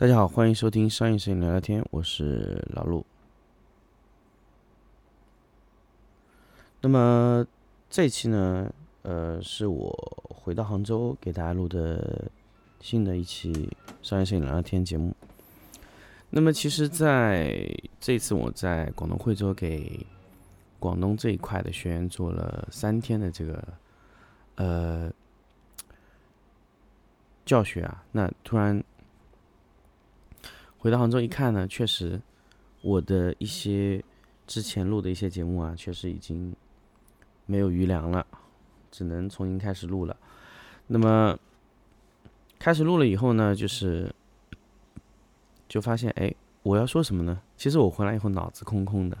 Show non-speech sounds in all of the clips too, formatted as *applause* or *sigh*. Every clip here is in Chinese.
大家好，欢迎收听商业摄影聊聊天，我是老陆。那么这期呢，呃，是我回到杭州给大家录的新的一期商业摄影聊聊天节目。那么其实在这次我在广东惠州给广东这一块的学员做了三天的这个呃教学啊，那突然。回到杭州一看呢，确实，我的一些之前录的一些节目啊，确实已经没有余粮了，只能重新开始录了。那么开始录了以后呢，就是就发现，哎，我要说什么呢？其实我回来以后脑子空空的，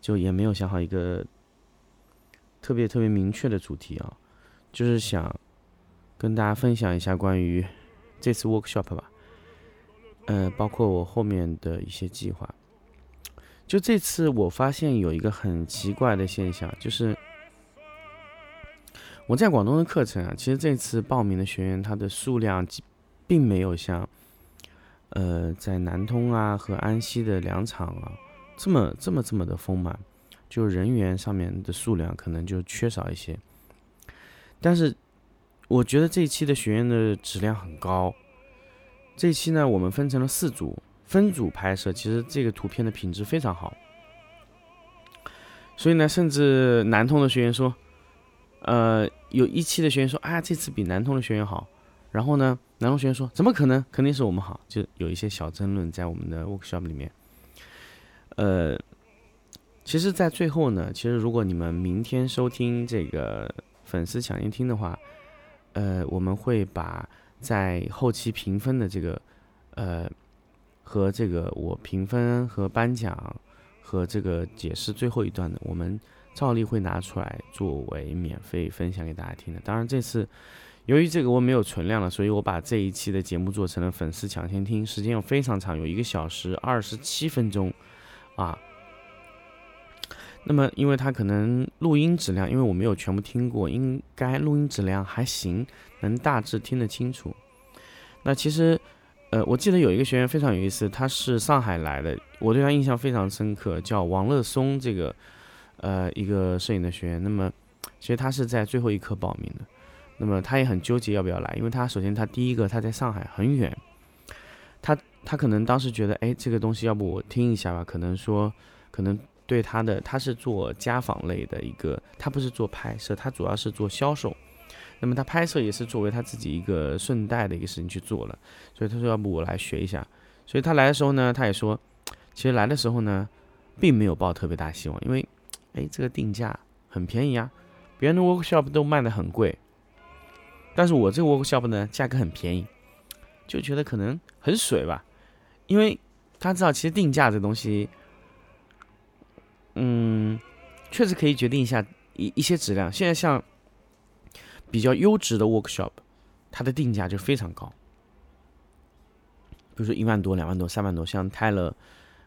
就也没有想好一个特别特别明确的主题啊，就是想跟大家分享一下关于这次 workshop 吧。呃，包括我后面的一些计划。就这次，我发现有一个很奇怪的现象，就是我在广东的课程啊，其实这次报名的学员他的数量，并没有像呃在南通啊和安溪的两场啊这么这么这么的丰满，就人员上面的数量可能就缺少一些。但是我觉得这一期的学员的质量很高。这期呢，我们分成了四组，分组拍摄。其实这个图片的品质非常好，所以呢，甚至南通的学员说，呃，有一期的学员说，啊，这次比南通的学员好。然后呢，南通学员说，怎么可能？肯定是我们好。就有一些小争论在我们的 workshop 里面。呃，其实，在最后呢，其实如果你们明天收听这个粉丝抢先听的话，呃，我们会把。在后期评分的这个，呃，和这个我评分和颁奖和这个解释最后一段的，我们照例会拿出来作为免费分享给大家听的。当然这次由于这个我没有存量了，所以我把这一期的节目做成了粉丝抢先听，时间又非常长，有一个小时二十七分钟啊。那么因为它可能录音质量，因为我没有全部听过，应该录音质量还行。能大致听得清楚。那其实，呃，我记得有一个学员非常有意思，他是上海来的，我对他印象非常深刻，叫王乐松，这个，呃，一个摄影的学员。那么，其实他是在最后一刻报名的。那么他也很纠结要不要来，因为他首先他第一个他在上海很远，他他可能当时觉得，哎，这个东西要不我听一下吧？可能说，可能对他的他是做家访类的一个，他不是做拍摄，他主要是做销售。那么他拍摄也是作为他自己一个顺带的一个事情去做了，所以他说要不我来学一下。所以他来的时候呢，他也说，其实来的时候呢，并没有抱特别大希望，因为，哎，这个定价很便宜啊，别人的 workshop 都卖的很贵，但是我这个 workshop 呢，价格很便宜，就觉得可能很水吧，因为他知道其实定价这东西，嗯，确实可以决定一下一一些质量。现在像。比较优质的 workshop，它的定价就非常高，比如说一万多、两万多、三万多，像泰勒，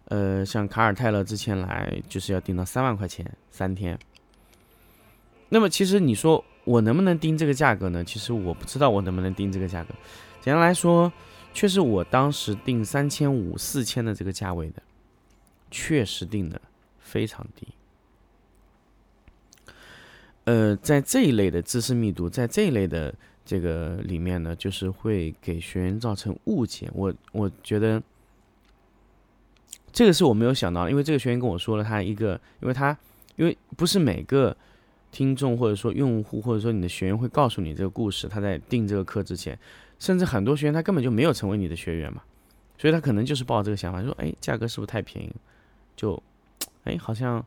呃，像卡尔泰勒之前来就是要定到三万块钱三天。那么其实你说我能不能定这个价格呢？其实我不知道我能不能定这个价格。简单来说，确实我当时定三千五、四千的这个价位的，确实定的非常低。呃，在这一类的知识密度，在这一类的这个里面呢，就是会给学员造成误解。我我觉得这个是我没有想到，因为这个学员跟我说了，他一个，因为他因为不是每个听众或者说用户或者说你的学员会告诉你这个故事，他在订这个课之前，甚至很多学员他根本就没有成为你的学员嘛，所以他可能就是抱这个想法，说，哎，价格是不是太便宜？就，哎，好像。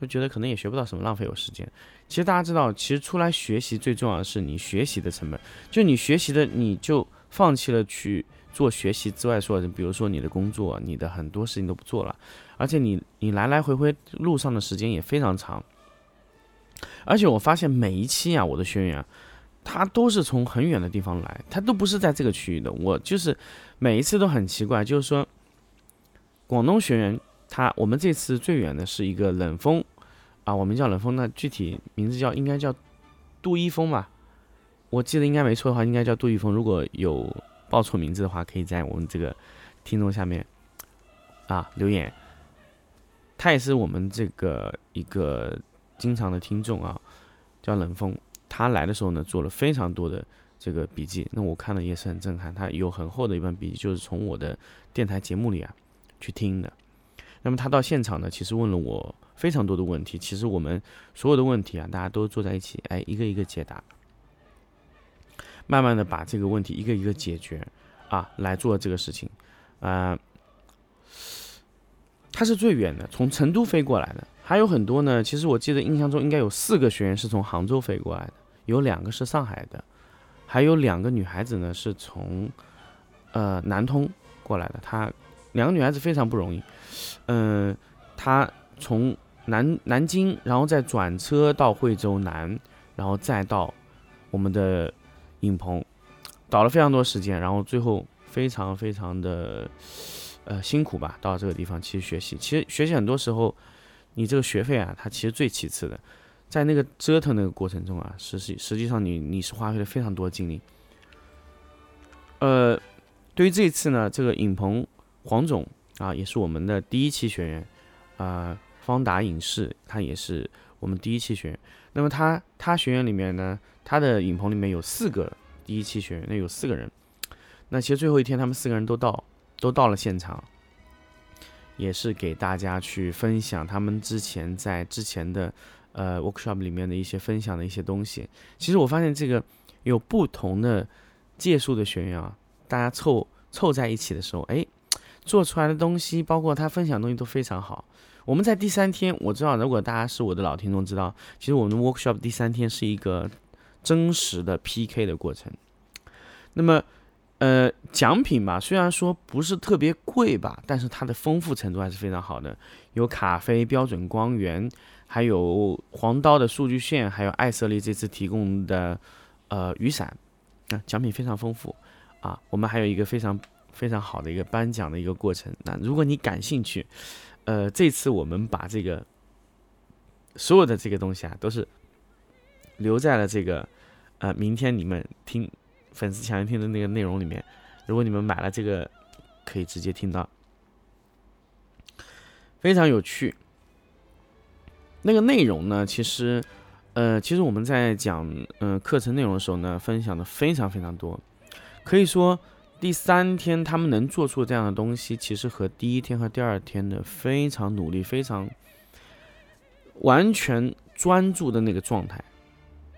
就觉得可能也学不到什么，浪费我时间。其实大家知道，其实出来学习最重要的是你学习的成本。就你学习的，你就放弃了去做学习之外说，比如说你的工作，你的很多事情都不做了，而且你你来来回回路上的时间也非常长。而且我发现每一期啊，我的学员，他都是从很远的地方来，他都不是在这个区域的。我就是每一次都很奇怪，就是说广东学员。他我们这次最远的是一个冷风，啊，我们叫冷风，那具体名字叫应该叫杜一峰吧，我记得应该没错的话，应该叫杜一峰。如果有报错名字的话，可以在我们这个听众下面啊留言。他也是我们这个一个经常的听众啊，叫冷风。他来的时候呢，做了非常多的这个笔记，那我看了也是很震撼。他有很厚的一本笔记，就是从我的电台节目里啊去听的。那么他到现场呢，其实问了我非常多的问题。其实我们所有的问题啊，大家都坐在一起，哎，一个一个解答，慢慢的把这个问题一个一个解决啊，来做这个事情啊。他是最远的，从成都飞过来的。还有很多呢，其实我记得印象中应该有四个学员是从杭州飞过来的。有两个是上海的，还有两个女孩子呢，是从呃南通过来的。她两个女孩子非常不容易，嗯，他从南南京，然后再转车到惠州南，然后再到我们的影棚，倒了非常多时间，然后最后非常非常的呃辛苦吧，到这个地方其实学习，其实学习很多时候你这个学费啊，它其实最其次的。在那个折腾那个过程中啊，实际实际上你你是花费了非常多精力。呃，对于这次呢，这个影棚黄总啊，也是我们的第一期学员啊，方达影视他也是我们第一期学员。那么他他学员里面呢，他的影棚里面有四个第一期学员，那有四个人。那其实最后一天他们四个人都到都到了现场，也是给大家去分享他们之前在之前的。呃，workshop 里面的一些分享的一些东西，其实我发现这个有不同的借数的学员啊，大家凑凑在一起的时候，哎，做出来的东西，包括他分享的东西都非常好。我们在第三天，我知道，如果大家是我的老听众，知道，其实我们的 workshop 第三天是一个真实的 PK 的过程。那么，呃，奖品吧，虽然说不是特别贵吧，但是它的丰富程度还是非常好的，有咖啡标准光源。还有黄刀的数据线，还有艾瑟丽这次提供的呃雨伞，啊，奖品非常丰富啊。我们还有一个非常非常好的一个颁奖的一个过程。那如果你感兴趣，呃，这次我们把这个所有的这个东西啊，都是留在了这个呃明天你们听粉丝抢先听的那个内容里面。如果你们买了这个，可以直接听到，非常有趣。那个内容呢，其实，呃，其实我们在讲嗯课程内容的时候呢，分享的非常非常多，可以说第三天他们能做出这样的东西，其实和第一天和第二天的非常努力、非常完全专注的那个状态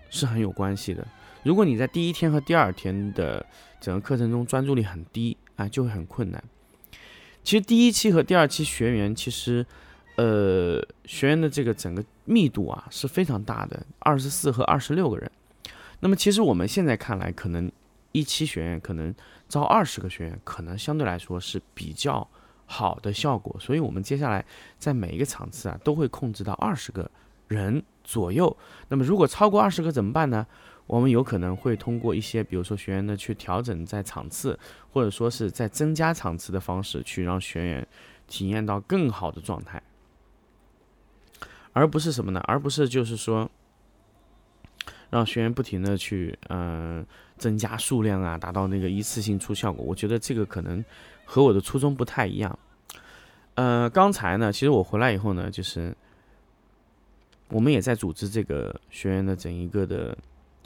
是很有关系的。如果你在第一天和第二天的整个课程中专注力很低啊，就会很困难。其实第一期和第二期学员其实。呃，学员的这个整个密度啊是非常大的，二十四和二十六个人。那么其实我们现在看来，可能一期学员可能招二十个学员，可能相对来说是比较好的效果。所以，我们接下来在每一个场次啊，都会控制到二十个人左右。那么，如果超过二十个怎么办呢？我们有可能会通过一些，比如说学员的去调整在场次，或者说是在增加场次的方式，去让学员体验到更好的状态。而不是什么呢？而不是就是说，让学员不停的去嗯增加数量啊，达到那个一次性出效果。我觉得这个可能和我的初衷不太一样。呃，刚才呢，其实我回来以后呢，就是我们也在组织这个学员的整一个的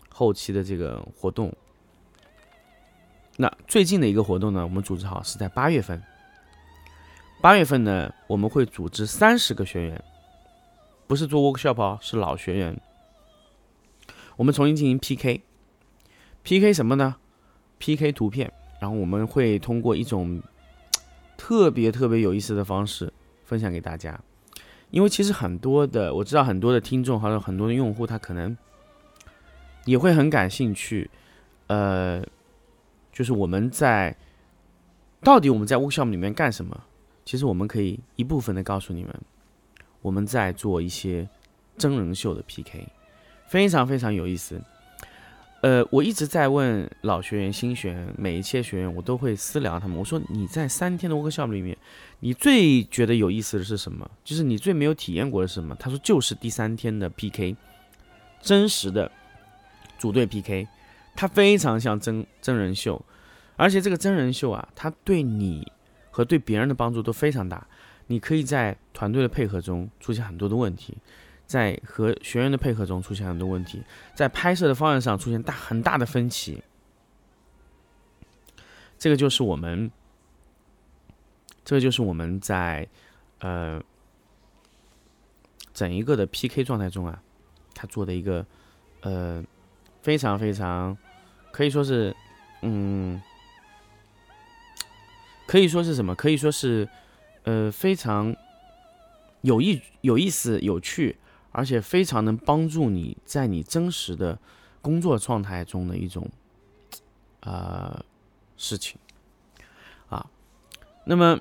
后期的这个活动。那最近的一个活动呢，我们组织好是在八月份。八月份呢，我们会组织三十个学员。不是做 workshop 哦，是老学员。我们重新进行 PK，PK 什么呢？PK 图片，然后我们会通过一种特别特别有意思的方式分享给大家。因为其实很多的，我知道很多的听众还有很多的用户，他可能也会很感兴趣。呃，就是我们在到底我们在 workshop 里面干什么？其实我们可以一部分的告诉你们。我们在做一些真人秀的 PK，非常非常有意思。呃，我一直在问老学员、新学员，每一期学员我都会私聊他们。我说你在三天的 workshop 里面，你最觉得有意思的是什么？就是你最没有体验过的是什么？他说就是第三天的 PK，真实的组队 PK，它非常像真真人秀。而且这个真人秀啊，它对你和对别人的帮助都非常大。你可以在团队的配合中出现很多的问题，在和学员的配合中出现很多问题，在拍摄的方案上出现大很大的分歧。这个就是我们，这个就是我们在呃整一个的 PK 状态中啊，他做的一个呃非常非常可以说是嗯。可以说是什么？可以说是，呃，非常有意、有意思、有趣，而且非常能帮助你在你真实的工作状态中的一种呃事情啊。那么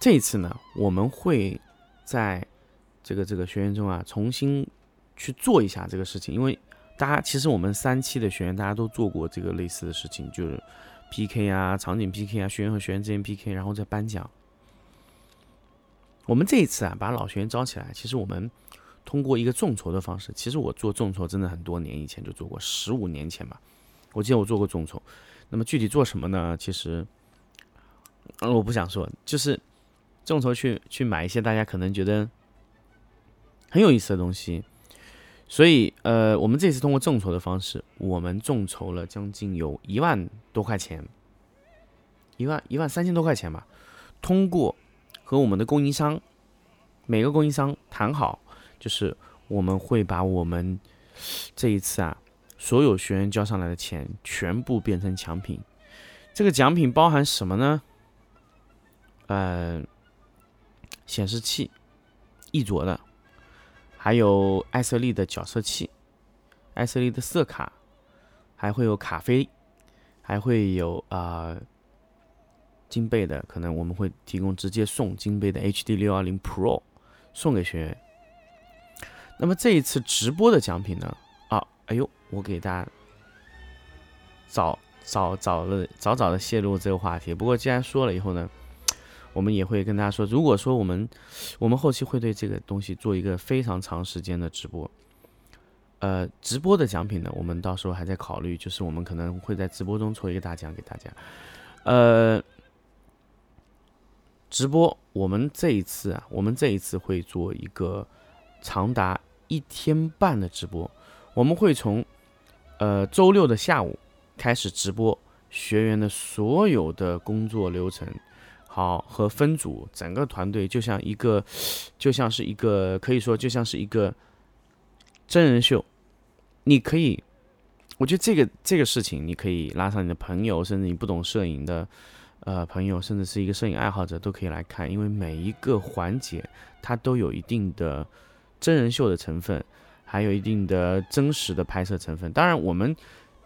这一次呢，我们会在这个这个学员中啊，重新去做一下这个事情，因为大家其实我们三期的学员大家都做过这个类似的事情，就是。P.K. 啊，场景 P.K. 啊，学员和学员之间 P.K. 然后再颁奖。我们这一次啊，把老学员招起来，其实我们通过一个众筹的方式。其实我做众筹真的很多年以前就做过，十五年前吧，我记得我做过众筹。那么具体做什么呢？其实，我不想说，就是众筹去去买一些大家可能觉得很有意思的东西。所以，呃，我们这次通过众筹的方式，我们众筹了将近有一万多块钱，一万一万三千多块钱吧。通过和我们的供应商，每个供应商谈好，就是我们会把我们这一次啊所有学员交上来的钱全部变成奖品。这个奖品包含什么呢？呃，显示器，一卓的。还有艾瑟丽的角色器，艾瑟丽的色卡，还会有卡啡，还会有啊金贝的，可能我们会提供直接送金贝的 HD 六二零 Pro 送给学员。那么这一次直播的奖品呢？啊，哎呦，我给大家早早早了早早的泄露这个话题。不过既然说了以后呢？我们也会跟大家说，如果说我们，我们后期会对这个东西做一个非常长时间的直播，呃，直播的奖品呢，我们到时候还在考虑，就是我们可能会在直播中抽一个大奖给大家，呃，直播我们这一次啊，我们这一次会做一个长达一天半的直播，我们会从呃周六的下午开始直播学员的所有的工作流程。好，和分组，整个团队就像一个，就像是一个，可以说就像是一个真人秀。你可以，我觉得这个这个事情，你可以拉上你的朋友，甚至你不懂摄影的呃朋友，甚至是一个摄影爱好者，都可以来看，因为每一个环节它都有一定的真人秀的成分，还有一定的真实的拍摄成分。当然，我们。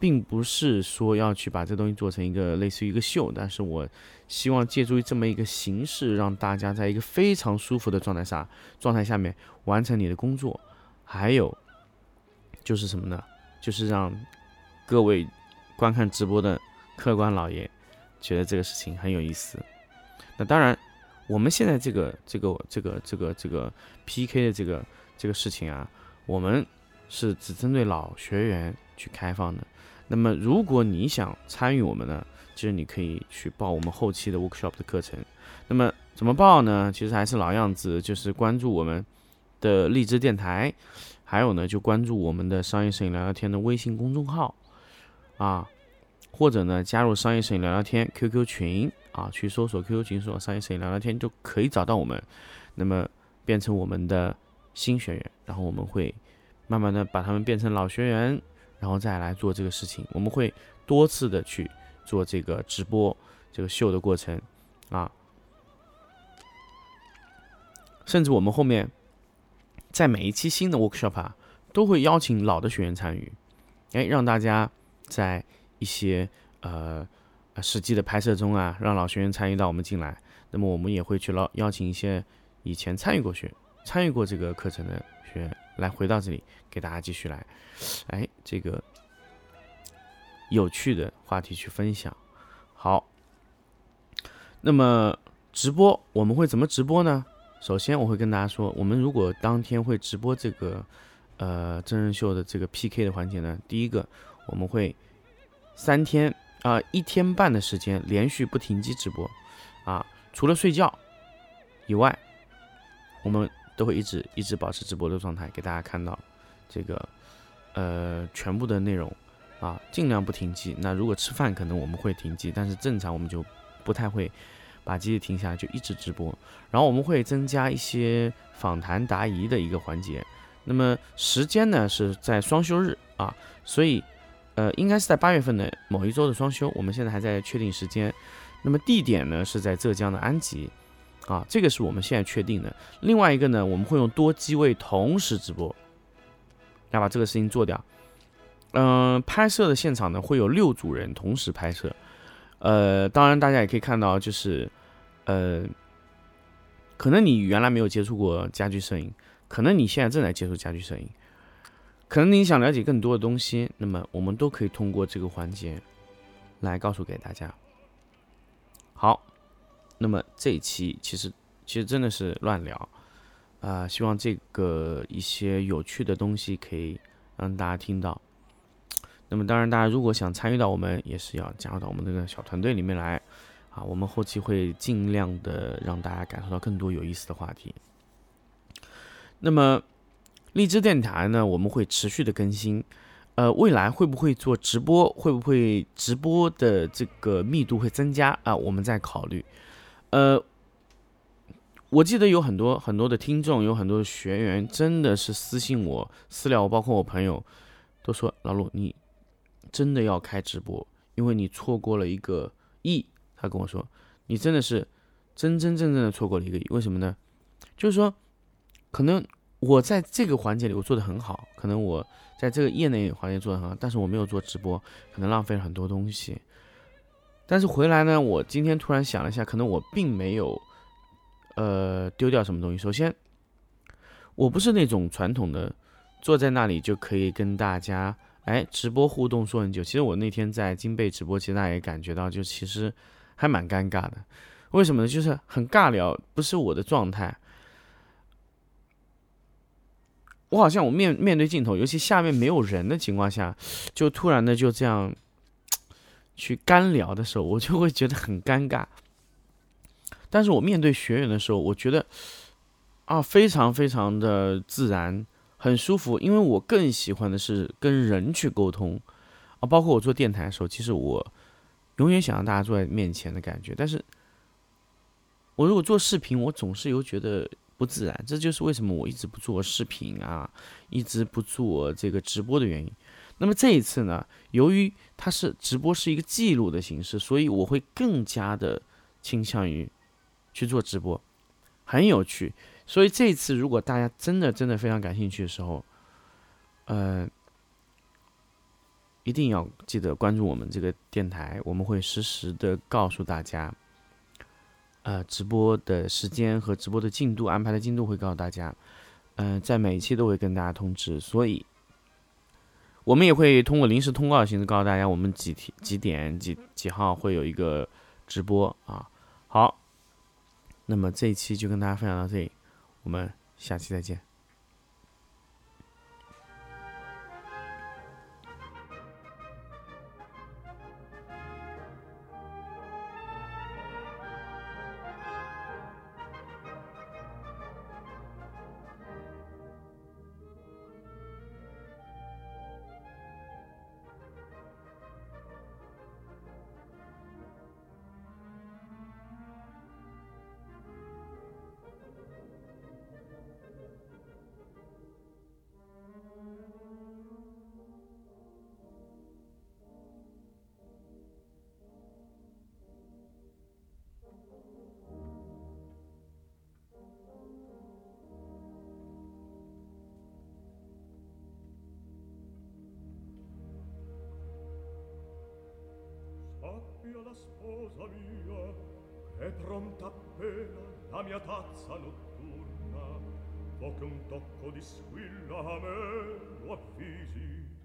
并不是说要去把这东西做成一个类似于一个秀，但是我希望借助于这么一个形式，让大家在一个非常舒服的状态下，状态下面完成你的工作。还有就是什么呢？就是让各位观看直播的客官老爷觉得这个事情很有意思。那当然，我们现在这个这个这个这个这个 PK 的这个这个事情啊，我们是只针对老学员去开放的。那么，如果你想参与我们呢，其实你可以去报我们后期的 workshop 的课程。那么怎么报呢？其实还是老样子，就是关注我们的荔枝电台，还有呢，就关注我们的商业摄影聊聊天的微信公众号啊，或者呢，加入商业摄影聊聊天 QQ 群啊，去搜索 QQ 群，搜索商业摄影聊聊天，就可以找到我们。那么变成我们的新学员，然后我们会慢慢的把他们变成老学员。然后再来做这个事情，我们会多次的去做这个直播、这个秀的过程啊，甚至我们后面在每一期新的 workshop 啊，都会邀请老的学员参与，哎，让大家在一些呃实际的拍摄中啊，让老学员参与到我们进来。那么我们也会去邀邀请一些以前参与过学、参与过这个课程的学员。来回到这里，给大家继续来，哎，这个有趣的话题去分享。好，那么直播我们会怎么直播呢？首先我会跟大家说，我们如果当天会直播这个呃真人秀的这个 PK 的环节呢，第一个我们会三天啊一天半的时间连续不停机直播，啊，除了睡觉以外，我们都会一直一直保持直播的状态，给大家看到这个呃全部的内容啊，尽量不停机。那如果吃饭可能我们会停机，但是正常我们就不太会把机器停下来，就一直直播。然后我们会增加一些访谈答疑的一个环节。那么时间呢是在双休日啊，所以呃应该是在八月份的某一周的双休，我们现在还在确定时间。那么地点呢是在浙江的安吉啊，这个是我们现在确定的。另外一个呢，我们会用多机位同时直播，要把这个事情做掉。嗯，拍摄的现场呢会有六组人同时拍摄。呃，当然大家也可以看到，就是呃，可能你原来没有接触过家居摄影。可能你现在正在接触家居摄影，可能你想了解更多的东西，那么我们都可以通过这个环节来告诉给大家。好，那么这一期其实其实真的是乱聊啊，希望这个一些有趣的东西可以让大家听到。那么当然，大家如果想参与到我们，也是要加入到我们这个小团队里面来啊，我们后期会尽量的让大家感受到更多有意思的话题。那么，荔枝电台呢，我们会持续的更新。呃，未来会不会做直播？会不会直播的这个密度会增加啊？我们在考虑。呃，我记得有很多很多的听众，有很多的学员，真的是私信我私聊我，包括我朋友，都说老陆，你真的要开直播，因为你错过了一个亿。他跟我说，你真的是真真正正的错过了一个亿。为什么呢？就是说。可能我在这个环节里我做的很好，可能我在这个业内环节做的很好，但是我没有做直播，可能浪费了很多东西。但是回来呢，我今天突然想了一下，可能我并没有呃丢掉什么东西。首先，我不是那种传统的坐在那里就可以跟大家哎直播互动说很久。其实我那天在金贝直播，其实大家也感觉到，就其实还蛮尴尬的。为什么呢？就是很尬聊，不是我的状态。我好像我面面对镜头，尤其下面没有人的情况下，就突然的就这样 *tsk* 去干聊的时候，我就会觉得很尴尬。但是我面对学员的时候，我觉得啊，非常非常的自然，很舒服。因为我更喜欢的是跟人去沟通啊，包括我做电台的时候，其实我永远想让大家坐在面前的感觉。但是我如果做视频，我总是有觉得。不自然，这就是为什么我一直不做视频啊，一直不做这个直播的原因。那么这一次呢，由于它是直播是一个记录的形式，所以我会更加的倾向于去做直播，很有趣。所以这一次，如果大家真的真的非常感兴趣的时候，呃，一定要记得关注我们这个电台，我们会实时的告诉大家。呃，直播的时间和直播的进度安排的进度会告诉大家，嗯，在每一期都会跟大家通知，所以我们也会通过临时通告的形式告诉大家，我们几天几点几几号会有一个直播啊。好，那么这一期就跟大家分享到这里，我们下期再见。coppia la sposa mia che pronta appena la mia tazza notturna. O che un tocco di squilla a me lo avvisi.